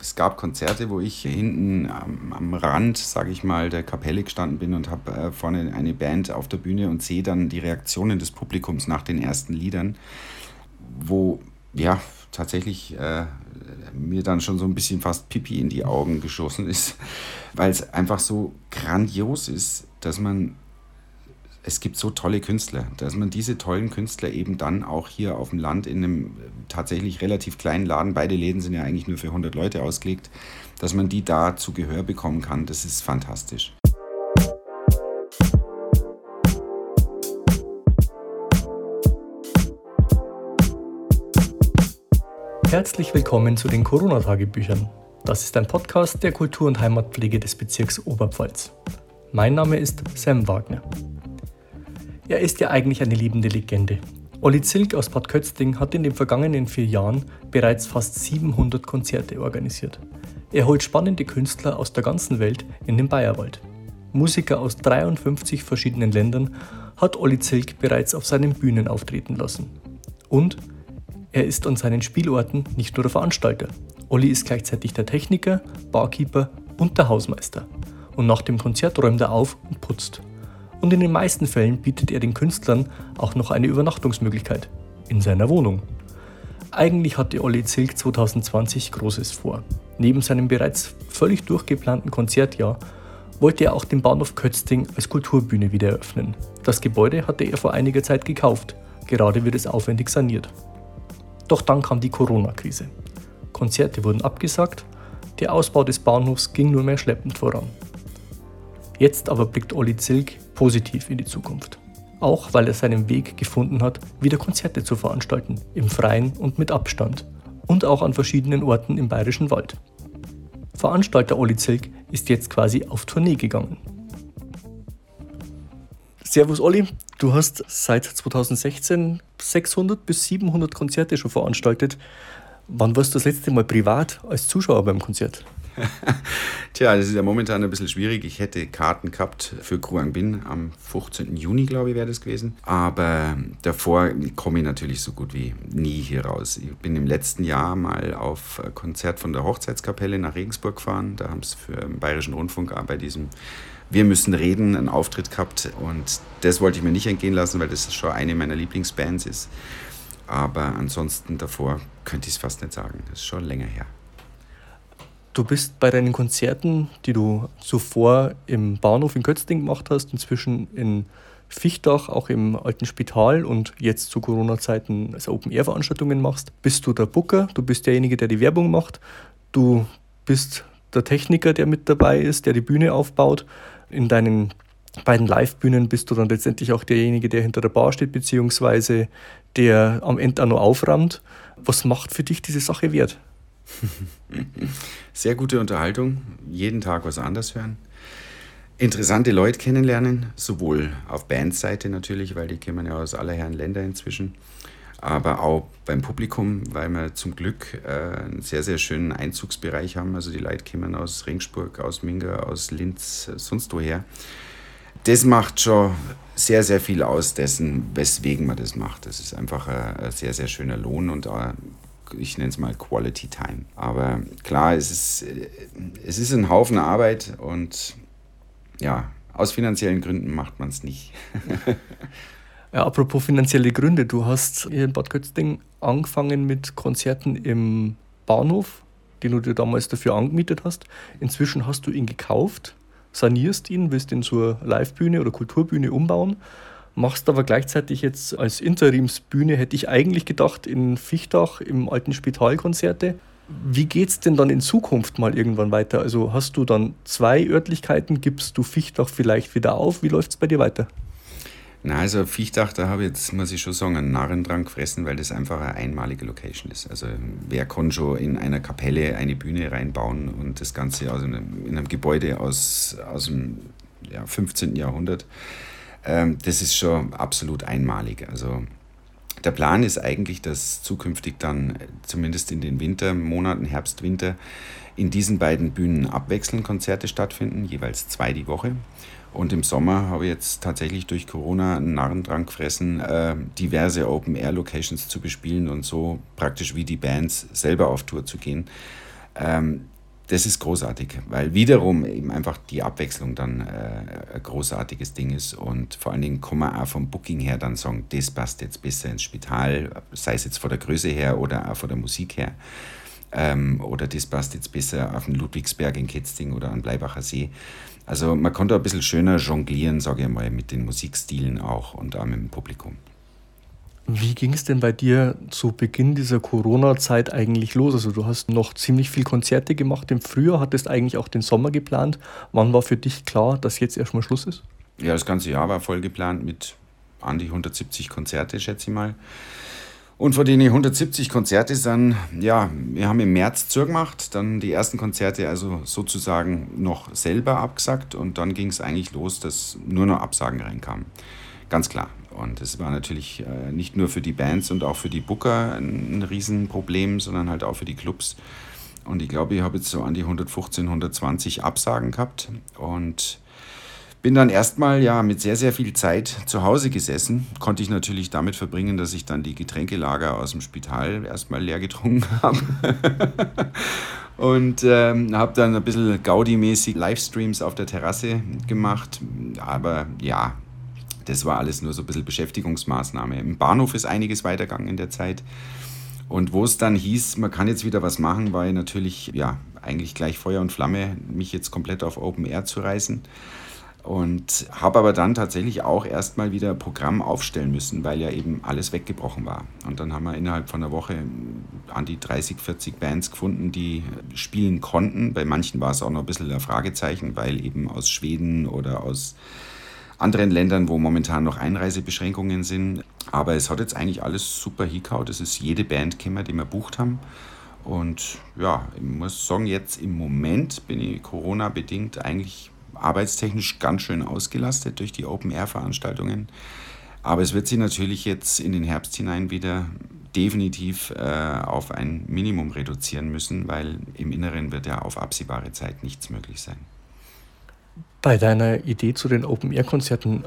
Es gab Konzerte, wo ich hinten am, am Rand, sage ich mal, der Kapelle gestanden bin und habe äh, vorne eine Band auf der Bühne und sehe dann die Reaktionen des Publikums nach den ersten Liedern, wo ja tatsächlich äh, mir dann schon so ein bisschen fast Pipi in die Augen geschossen ist, weil es einfach so grandios ist, dass man es gibt so tolle Künstler, dass man diese tollen Künstler eben dann auch hier auf dem Land in einem tatsächlich relativ kleinen Laden, beide Läden sind ja eigentlich nur für 100 Leute ausgelegt, dass man die da zu Gehör bekommen kann, das ist fantastisch. Herzlich willkommen zu den Corona-Tagebüchern. Das ist ein Podcast der Kultur- und Heimatpflege des Bezirks Oberpfalz. Mein Name ist Sam Wagner. Er ist ja eigentlich eine lebende Legende. Olli Zilk aus Bad Kötzting hat in den vergangenen vier Jahren bereits fast 700 Konzerte organisiert. Er holt spannende Künstler aus der ganzen Welt in den Bayerwald. Musiker aus 53 verschiedenen Ländern hat Olli Zilk bereits auf seinen Bühnen auftreten lassen. Und er ist an seinen Spielorten nicht nur der Veranstalter. Olli ist gleichzeitig der Techniker, Barkeeper und der Hausmeister. Und nach dem Konzert räumt er auf und putzt und in den meisten Fällen bietet er den Künstlern auch noch eine Übernachtungsmöglichkeit in seiner Wohnung. Eigentlich hatte Olli Zilk 2020 Großes vor. Neben seinem bereits völlig durchgeplanten Konzertjahr wollte er auch den Bahnhof Kötzting als Kulturbühne wieder eröffnen. Das Gebäude hatte er vor einiger Zeit gekauft, gerade wird es aufwendig saniert. Doch dann kam die Corona-Krise. Konzerte wurden abgesagt, der Ausbau des Bahnhofs ging nur mehr schleppend voran. Jetzt aber blickt Olli Zilk positiv in die Zukunft. Auch weil er seinen Weg gefunden hat, wieder Konzerte zu veranstalten, im Freien und mit Abstand. Und auch an verschiedenen Orten im Bayerischen Wald. Veranstalter Olli Zilk ist jetzt quasi auf Tournee gegangen. Servus Olli, du hast seit 2016 600 bis 700 Konzerte schon veranstaltet. Wann warst du das letzte Mal privat als Zuschauer beim Konzert? Tja, das ist ja momentan ein bisschen schwierig. Ich hätte Karten gehabt für Kruang Bin am 15. Juni, glaube ich, wäre das gewesen. Aber davor komme ich natürlich so gut wie nie hier raus. Ich bin im letzten Jahr mal auf ein Konzert von der Hochzeitskapelle nach Regensburg gefahren. Da haben sie für den Bayerischen Rundfunk bei diesem wir müssen reden, einen Auftritt gehabt und das wollte ich mir nicht entgehen lassen, weil das schon eine meiner Lieblingsbands ist. Aber ansonsten davor könnte ich es fast nicht sagen. Das ist schon länger her. Du bist bei deinen Konzerten, die du zuvor im Bahnhof in Kötzting gemacht hast, inzwischen in Fichtach, auch im alten Spital und jetzt zu Corona-Zeiten als Open-Air-Veranstaltungen machst, bist du der Booker, du bist derjenige, der die Werbung macht, du bist der Techniker, der mit dabei ist, der die Bühne aufbaut. In deinen beiden Live-Bühnen bist du dann letztendlich auch derjenige, der hinter der Bar steht, beziehungsweise der am Ende auch noch auframmt. Was macht für dich diese Sache wert? Sehr gute Unterhaltung, jeden Tag was anderes hören. Interessante Leute kennenlernen, sowohl auf Bandseite natürlich, weil die kommen ja aus aller Herren Länder inzwischen, aber auch beim Publikum, weil wir zum Glück äh, einen sehr, sehr schönen Einzugsbereich haben. Also die Leute kommen aus Ringsburg, aus Minga, aus Linz, sonst woher. Das macht schon sehr, sehr viel aus dessen, weswegen man das macht. Das ist einfach ein, sehr, sehr schöner Lohn und auch ich nenne es mal Quality Time. Aber klar, es ist, es ist ein Haufen Arbeit und ja, aus finanziellen Gründen macht man es nicht. ja, apropos finanzielle Gründe, du hast hier in Bad Kötzding angefangen mit Konzerten im Bahnhof, den du dir damals dafür angemietet hast. Inzwischen hast du ihn gekauft, sanierst ihn, willst ihn zur Livebühne oder Kulturbühne umbauen machst aber gleichzeitig jetzt als Interimsbühne, hätte ich eigentlich gedacht, in Fichtach im alten Spital Konzerte. Wie geht es denn dann in Zukunft mal irgendwann weiter? Also hast du dann zwei Örtlichkeiten, gibst du Fichtach vielleicht wieder auf? Wie läuft es bei dir weiter? Na, also Fichtach, da habe ich jetzt, muss ich schon sagen, einen Narren dran gefressen, weil das einfach eine einmalige Location ist. Also wer kann schon in einer Kapelle eine Bühne reinbauen und das Ganze aus einem, in einem Gebäude aus, aus dem ja, 15. Jahrhundert? Ähm, das ist schon absolut einmalig. Also der Plan ist eigentlich, dass zukünftig dann äh, zumindest in den Wintermonaten, Herbst, Winter, in diesen beiden Bühnen abwechselnd Konzerte stattfinden, jeweils zwei die Woche. Und im Sommer habe ich jetzt tatsächlich durch Corona einen Narrendrang gefressen, äh, diverse Open-Air-Locations zu bespielen und so praktisch wie die Bands selber auf Tour zu gehen. Ähm, das ist großartig, weil wiederum eben einfach die Abwechslung dann äh, ein großartiges Ding ist und vor allen Dingen kann man auch vom Booking her dann sagen, das passt jetzt besser ins Spital, sei es jetzt von der Größe her oder auch von der Musik her. Ähm, oder das passt jetzt besser auf den Ludwigsberg in Ketzding oder an Bleibacher See. Also man konnte ein bisschen schöner jonglieren, sage ich mal, mit den Musikstilen auch und auch mit dem Publikum. Wie ging es denn bei dir zu Beginn dieser Corona-Zeit eigentlich los? Also du hast noch ziemlich viel Konzerte gemacht im Frühjahr, hattest eigentlich auch den Sommer geplant. Wann war für dich klar, dass jetzt erstmal Schluss ist? Ja, das ganze Jahr war voll geplant mit an die 170 Konzerte, schätze ich mal. Und von den 170 Konzerte sind, ja, wir haben im März zugemacht, dann die ersten Konzerte also sozusagen noch selber abgesagt und dann ging es eigentlich los, dass nur noch Absagen reinkamen. Ganz klar. Und es war natürlich äh, nicht nur für die Bands und auch für die Booker ein, Riesenproblem, sondern halt auch für die Clubs. Und ich glaube, ich habe jetzt so an die 115, 120 Absagen gehabt und bin dann erstmal ja mit sehr, sehr viel Zeit zu Hause gesessen. Konnte ich natürlich damit verbringen, dass ich dann die Getränkelager aus dem Spital erstmal leer getrunken habe. und ähm, habe dann ein bisschen Gaudi-mäßig Livestreams auf der Terrasse gemacht. Aber ja, das war alles nur so ein bisschen Beschäftigungsmaßnahme. Im Bahnhof ist einiges weitergegangen in der Zeit. Und wo es dann hieß, man kann jetzt wieder was machen, war ich natürlich, ja, eigentlich gleich Feuer und Flamme, mich jetzt komplett auf Open Air zu reißen. Und habe aber dann tatsächlich auch erstmal wieder ein Programm aufstellen müssen, weil ja eben alles weggebrochen war. Und dann haben wir innerhalb von einer Woche an die 30, 40 Bands gefunden, die spielen konnten. Bei manchen war es auch noch ein bisschen ein Fragezeichen, weil eben aus Schweden oder aus anderen Ländern, wo momentan noch Einreisebeschränkungen sind. Aber es hat jetzt eigentlich alles super hingehauen. Es ist jede Band gekommen, die wir bucht haben. Und ja, ich muss sagen, jetzt im Moment bin ich Corona-bedingt eigentlich arbeitstechnisch ganz schön ausgelastet durch die Open-Air-Veranstaltungen. Aber es wird sich natürlich jetzt in den Herbst hinein wieder definitiv äh, auf ein Minimum reduzieren müssen, weil im Inneren wird ja auf absehbare Zeit nichts möglich sein. Bei deiner Idee zu den Open-Air-Konzerten,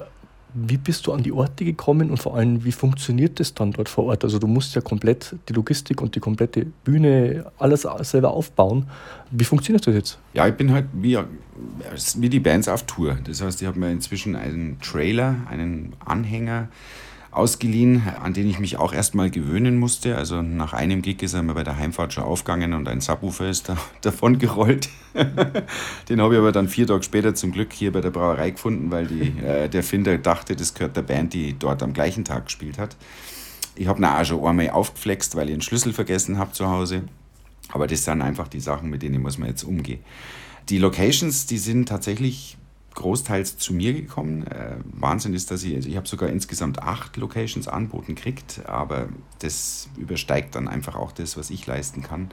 wie bist du an die Orte gekommen und vor allem, wie funktioniert das dann dort vor Ort? Also du musst ja komplett die Logistik und die komplette Bühne, alles selber aufbauen. Wie funktioniert das jetzt? Ja, ich bin halt wie, wie die Bands auf Tour. Das heißt, ich habe mir inzwischen einen Trailer, einen Anhänger, ausgeliehen, an den ich mich auch erstmal gewöhnen musste. Also nach einem Gig ist er mir bei der Heimfahrt schon aufgegangen und ein Subwoofer ist da, davon gerollt. den habe ich aber dann vier Tage später zum Glück hier bei der Brauerei gefunden, weil die, äh, der Finder dachte, das gehört der Band, die dort am gleichen Tag gespielt hat. Ich habe auch schon einmal aufgeflext, weil ich einen Schlüssel vergessen habe zu Hause. Aber das sind einfach die Sachen, mit denen muss man jetzt umgehen. Die Locations, die sind tatsächlich großteils zu mir gekommen. Äh, Wahnsinn ist, dass ich, also ich habe sogar insgesamt acht Locations anboten kriegt, aber das übersteigt dann einfach auch das, was ich leisten kann.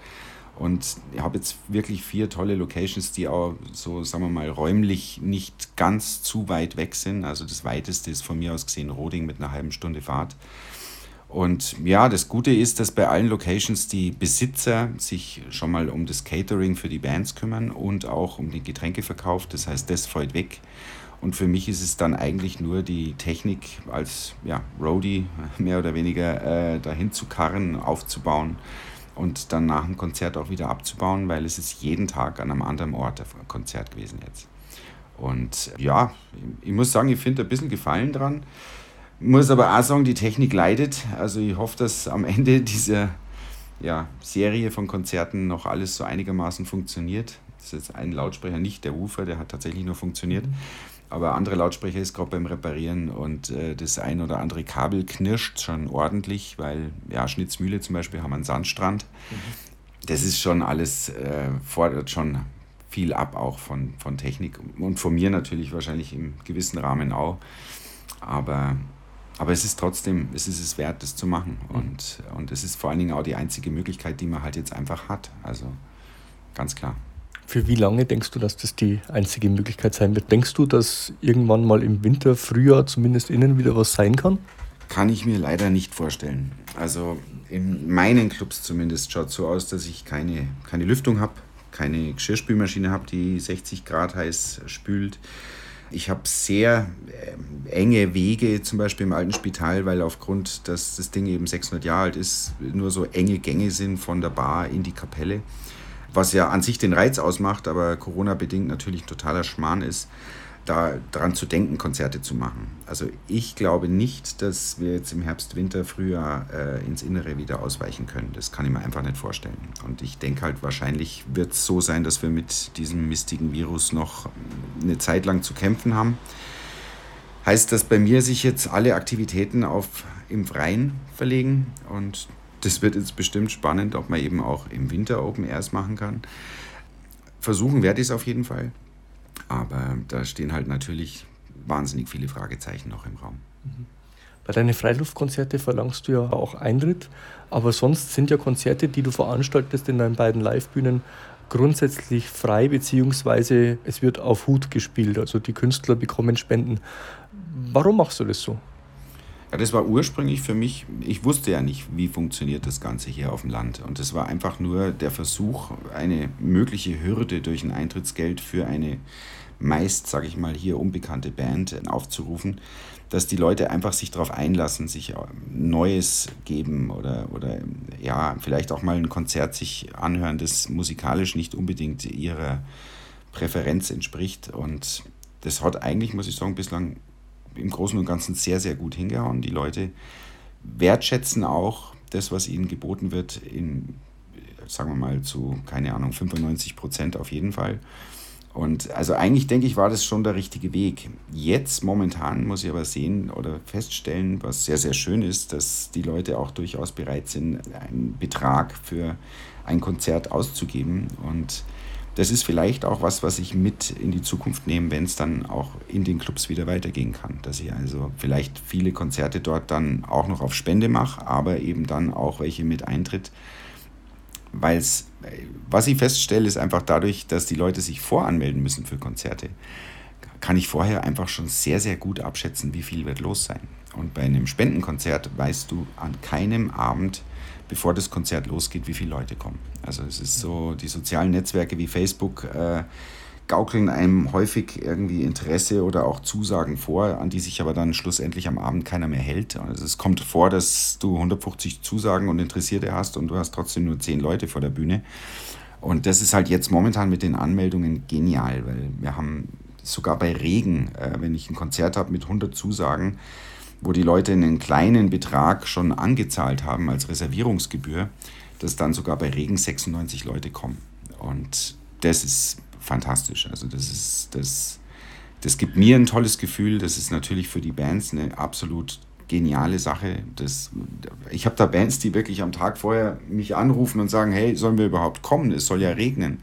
Und ich habe jetzt wirklich vier tolle Locations, die auch so, sagen wir mal, räumlich nicht ganz zu weit weg sind. Also das weiteste ist von mir aus gesehen Roding mit einer halben Stunde Fahrt. Und ja, das Gute ist, dass bei allen Locations die Besitzer sich schon mal um das Catering für die Bands kümmern und auch um den Getränkeverkauf. Das heißt, das fällt weg. Und für mich ist es dann eigentlich nur die Technik als ja, Roadie mehr oder weniger äh, dahin zu karren, aufzubauen und dann nach dem Konzert auch wieder abzubauen, weil es ist jeden Tag an einem anderen Ort ein Konzert gewesen jetzt. Und ja, ich muss sagen, ich finde ein bisschen Gefallen dran. Muss aber auch sagen, die Technik leidet. Also ich hoffe, dass am Ende dieser ja, Serie von Konzerten noch alles so einigermaßen funktioniert. Das ist jetzt ein Lautsprecher, nicht der Woofer, der hat tatsächlich nur funktioniert. Mhm. Aber andere Lautsprecher ist gerade beim Reparieren und äh, das ein oder andere Kabel knirscht schon ordentlich, weil ja, Schnitzmühle zum Beispiel haben einen Sandstrand. Mhm. Das ist schon alles, äh, fordert schon viel ab auch von, von Technik und von mir natürlich wahrscheinlich im gewissen Rahmen auch. Aber aber es ist trotzdem, es ist es wert, das zu machen. Mhm. Und, und es ist vor allen Dingen auch die einzige Möglichkeit, die man halt jetzt einfach hat. Also ganz klar. Für wie lange denkst du, dass das die einzige Möglichkeit sein wird? Denkst du, dass irgendwann mal im Winter, Frühjahr zumindest innen wieder was sein kann? Kann ich mir leider nicht vorstellen. Also in meinen Clubs zumindest schaut es so aus, dass ich keine, keine Lüftung habe, keine Geschirrspülmaschine habe, die 60 Grad heiß spült. Ich habe sehr äh, enge Wege, zum Beispiel im alten Spital, weil aufgrund, dass das Ding eben 600 Jahre alt ist, nur so enge Gänge sind von der Bar in die Kapelle. was ja an sich den Reiz ausmacht, aber Corona-bedingt natürlich totaler Schmarrn ist, daran zu denken, Konzerte zu machen. Also ich glaube nicht, dass wir jetzt im Herbst, Winter, Frühjahr äh, ins Innere wieder ausweichen können. Das kann ich mir einfach nicht vorstellen. Und ich denke halt, wahrscheinlich wird es so sein, dass wir mit diesem mistigen Virus noch eine Zeit lang zu kämpfen haben. Heißt das bei mir sich jetzt alle Aktivitäten auf im Freien verlegen und das wird jetzt bestimmt spannend, ob man eben auch im Winter Open Airs machen kann. Versuchen werde ich es auf jeden Fall. Aber da stehen halt natürlich wahnsinnig viele Fragezeichen noch im Raum. Mhm. Bei deinen Freiluftkonzerte verlangst du ja auch Eintritt, aber sonst sind ja Konzerte, die du veranstaltest in deinen beiden Livebühnen, grundsätzlich frei, beziehungsweise es wird auf Hut gespielt. Also die Künstler bekommen Spenden. Warum machst du das so? Ja, das war ursprünglich für mich, ich wusste ja nicht, wie funktioniert das Ganze hier auf dem Land. Und es war einfach nur der Versuch, eine mögliche Hürde durch ein Eintrittsgeld für eine meist, sage ich mal, hier unbekannte Band aufzurufen, dass die Leute einfach sich darauf einlassen, sich Neues geben oder, oder ja, vielleicht auch mal ein Konzert sich anhören, das musikalisch nicht unbedingt ihrer Präferenz entspricht. Und das hat eigentlich, muss ich sagen, bislang im Großen und Ganzen sehr, sehr gut hingehauen. Die Leute wertschätzen auch das, was ihnen geboten wird, in, sagen wir mal, zu, keine Ahnung, 95 Prozent auf jeden Fall. Und also eigentlich denke ich, war das schon der richtige Weg. Jetzt momentan muss ich aber sehen oder feststellen, was sehr, sehr schön ist, dass die Leute auch durchaus bereit sind, einen Betrag für ein Konzert auszugeben. Und das ist vielleicht auch was, was ich mit in die Zukunft nehme, wenn es dann auch in den Clubs wieder weitergehen kann. Dass ich also vielleicht viele Konzerte dort dann auch noch auf Spende mache, aber eben dann auch welche mit Eintritt. Weil es, was ich feststelle, ist einfach dadurch, dass die Leute sich voranmelden müssen für Konzerte, kann ich vorher einfach schon sehr, sehr gut abschätzen, wie viel wird los sein. Und bei einem Spendenkonzert weißt du an keinem Abend, bevor das Konzert losgeht, wie viele Leute kommen. Also es ist so, die sozialen Netzwerke wie Facebook äh, gaukeln einem häufig irgendwie Interesse oder auch Zusagen vor, an die sich aber dann schlussendlich am Abend keiner mehr hält. Also es kommt vor, dass du 150 Zusagen und Interessierte hast und du hast trotzdem nur 10 Leute vor der Bühne. Und das ist halt jetzt momentan mit den Anmeldungen genial, weil wir haben sogar bei Regen, äh, wenn ich ein Konzert habe mit 100 Zusagen, wo die Leute einen kleinen Betrag schon angezahlt haben als Reservierungsgebühr, dass dann sogar bei Regen 96 Leute kommen. Und das ist fantastisch. Also das ist das, das gibt mir ein tolles Gefühl. Das ist natürlich für die Bands eine absolut geniale Sache. Das, ich habe da Bands, die wirklich am Tag vorher mich anrufen und sagen, hey, sollen wir überhaupt kommen? Es soll ja regnen.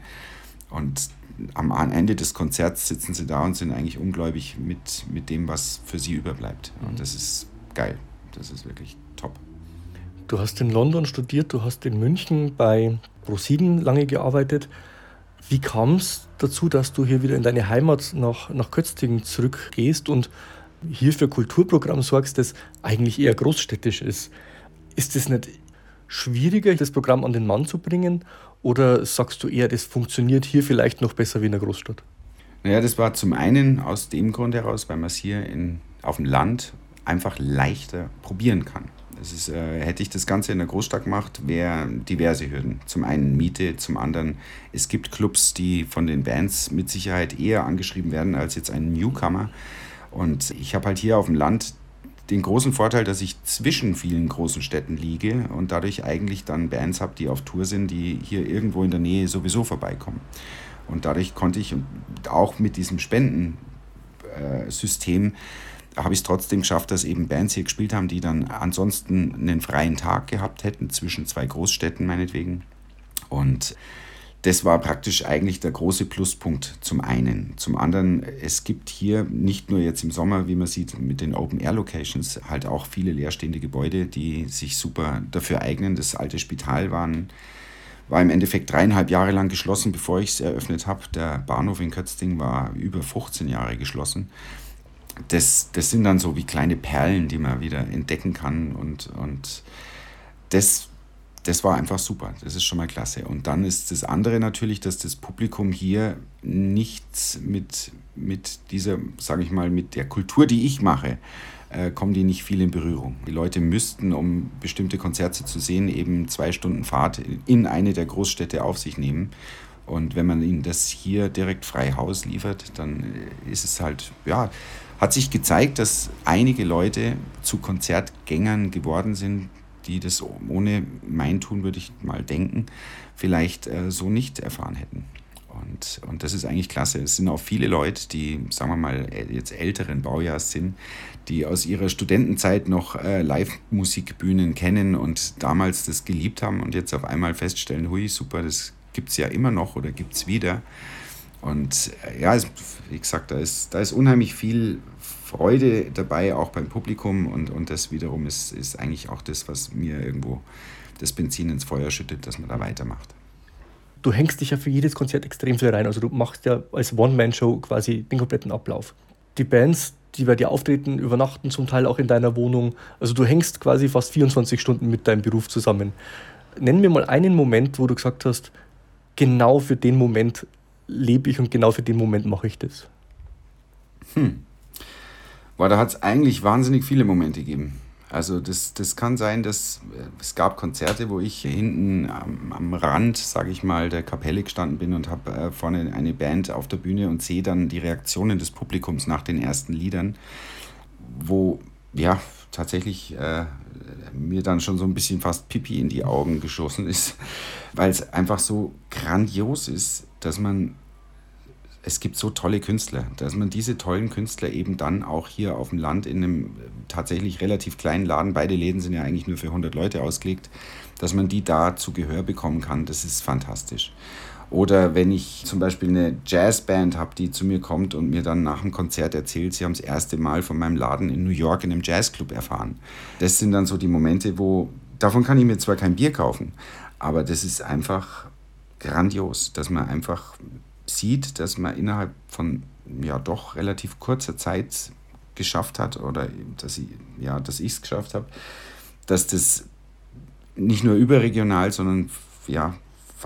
Und am Ende des Konzerts sitzen sie da und sind eigentlich ungläubig mit, mit dem, was für sie überbleibt. Und mhm. das ist geil. Das ist wirklich top. Du hast in London studiert, du hast in München bei ProSieben lange gearbeitet. Wie kam es dazu, dass du hier wieder in deine Heimat nach, nach Kötzting zurückgehst und hier für Kulturprogramm sorgst, das eigentlich eher großstädtisch ist? Ist es nicht schwieriger, das Programm an den Mann zu bringen? Oder sagst du eher, das funktioniert hier vielleicht noch besser wie in der Großstadt? Naja, das war zum einen aus dem Grund heraus, weil man es hier in, auf dem Land einfach leichter probieren kann. Ist, äh, hätte ich das Ganze in der Großstadt gemacht, wäre diverse Hürden. Zum einen Miete, zum anderen, es gibt Clubs, die von den Bands mit Sicherheit eher angeschrieben werden als jetzt ein Newcomer. Und ich habe halt hier auf dem Land den großen Vorteil, dass ich zwischen vielen großen Städten liege und dadurch eigentlich dann Bands habe, die auf Tour sind, die hier irgendwo in der Nähe sowieso vorbeikommen. Und dadurch konnte ich auch mit diesem Spendensystem habe ich es trotzdem geschafft, dass eben Bands hier gespielt haben, die dann ansonsten einen freien Tag gehabt hätten, zwischen zwei Großstädten meinetwegen. Und das war praktisch eigentlich der große Pluspunkt zum einen. Zum anderen, es gibt hier nicht nur jetzt im Sommer, wie man sieht, mit den Open-Air-Locations halt auch viele leerstehende Gebäude, die sich super dafür eignen. Das alte Spital waren, war im Endeffekt dreieinhalb Jahre lang geschlossen, bevor ich es eröffnet habe. Der Bahnhof in Kötzting war über 15 Jahre geschlossen. Das, das sind dann so wie kleine Perlen, die man wieder entdecken kann und, und das das war einfach super. Das ist schon mal klasse. Und dann ist das andere natürlich, dass das Publikum hier nichts mit, mit dieser, sage ich mal, mit der Kultur, die ich mache, äh, kommen die nicht viel in Berührung. Die Leute müssten, um bestimmte Konzerte zu sehen, eben zwei Stunden Fahrt in eine der Großstädte auf sich nehmen. Und wenn man ihnen das hier direkt frei Haus liefert, dann ist es halt, ja, hat sich gezeigt, dass einige Leute zu Konzertgängern geworden sind, die das ohne mein Tun, würde ich mal denken, vielleicht äh, so nicht erfahren hätten. Und, und das ist eigentlich klasse. Es sind auch viele Leute, die, sagen wir mal, jetzt älteren Baujahrs sind, die aus ihrer Studentenzeit noch äh, Live-Musikbühnen kennen und damals das geliebt haben und jetzt auf einmal feststellen, hui, super, das gibt es ja immer noch oder gibt es wieder. Und äh, ja, wie gesagt, da ist, da ist unheimlich viel Freude dabei, auch beim Publikum. Und, und das wiederum ist, ist eigentlich auch das, was mir irgendwo das Benzin ins Feuer schüttet, dass man da weitermacht. Du hängst dich ja für jedes Konzert extrem viel rein. Also du machst ja als One-Man-Show quasi den kompletten Ablauf. Die Bands, die bei dir auftreten, übernachten zum Teil auch in deiner Wohnung. Also du hängst quasi fast 24 Stunden mit deinem Beruf zusammen. Nenn mir mal einen Moment, wo du gesagt hast, genau für den Moment lebe ich und genau für den Moment mache ich das. Hm. Boah, da hat es eigentlich wahnsinnig viele Momente gegeben. Also das, das kann sein, dass äh, es gab Konzerte, wo ich hinten am, am Rand, sage ich mal, der Kapelle gestanden bin und habe äh, vorne eine Band auf der Bühne und sehe dann die Reaktionen des Publikums nach den ersten Liedern, wo ja tatsächlich äh, mir dann schon so ein bisschen fast Pipi in die Augen geschossen ist, weil es einfach so grandios ist, dass man, es gibt so tolle Künstler, dass man diese tollen Künstler eben dann auch hier auf dem Land in einem tatsächlich relativ kleinen Laden, beide Läden sind ja eigentlich nur für 100 Leute ausgelegt, dass man die da zu Gehör bekommen kann, das ist fantastisch. Oder wenn ich zum Beispiel eine Jazzband habe, die zu mir kommt und mir dann nach dem Konzert erzählt, sie haben das erste Mal von meinem Laden in New York in einem Jazzclub erfahren. Das sind dann so die Momente, wo, davon kann ich mir zwar kein Bier kaufen, aber das ist einfach grandios, dass man einfach sieht, dass man innerhalb von ja doch relativ kurzer Zeit geschafft hat oder dass ich ja, dass ich es geschafft habe, dass das nicht nur überregional, sondern ja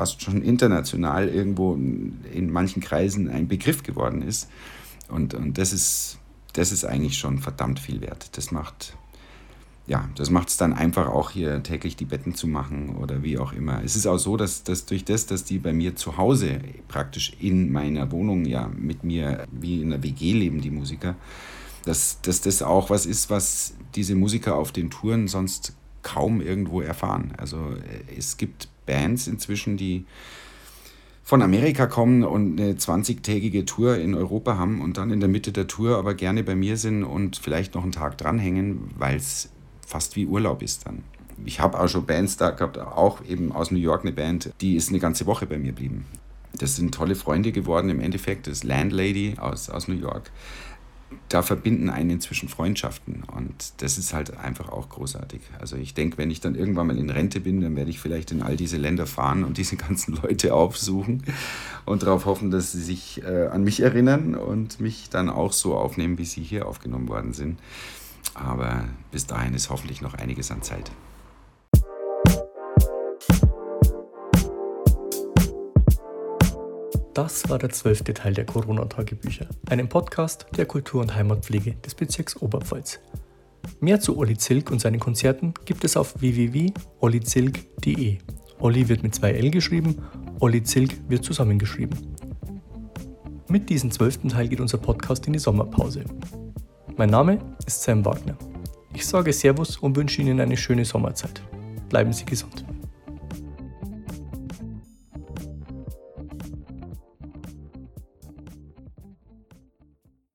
fast schon international irgendwo in manchen Kreisen ein Begriff geworden ist. Und, und das, ist, das ist eigentlich schon verdammt viel wert. Das macht ja, es dann einfach auch hier täglich die Betten zu machen oder wie auch immer. Es ist auch so, dass, dass durch das, dass die bei mir zu Hause praktisch in meiner Wohnung ja mit mir wie in einer WG leben, die Musiker, dass, dass das auch was ist, was diese Musiker auf den Touren sonst kaum irgendwo erfahren. Also äh, es gibt Bands inzwischen, die von Amerika kommen und eine 20-tägige Tour in Europa haben und dann in der Mitte der Tour aber gerne bei mir sind und vielleicht noch einen Tag dranhängen, weil es fast wie Urlaub ist dann. Ich habe auch schon Bands da gehabt, auch eben aus New York eine Band, die ist eine ganze Woche bei mir geblieben. Das sind tolle Freunde geworden im Endeffekt, das Landlady aus, aus New York da verbinden einen inzwischen Freundschaften und das ist halt einfach auch großartig. Also ich denke, wenn ich dann irgendwann mal in Rente bin, dann werde ich vielleicht in all diese Länder fahren und diese ganzen Leute aufsuchen und darauf hoffen, dass sie sich äh, an mich erinnern und mich dann auch so aufnehmen, wie sie hier aufgenommen worden sind. Aber bis dahin ist hoffentlich noch einiges an Zeit. Das war der zwölfte Teil der Corona-Tagebücher, einem Podcast der Kultur- und Heimatpflege des Bezirks Oberpfalz. Mehr zu Olli Zilk und seinen Konzerten gibt es auf www.ollizilk.de. Olli wird mit zwei L geschrieben, Olli Zilk wird zusammengeschrieben. Mit diesem zwölften Teil geht unser Podcast in die Sommerpause. Mein Name ist Sam Wagner. Ich sage Servus und wünsche Ihnen eine schöne Sommerzeit. Bleiben Sie gesund.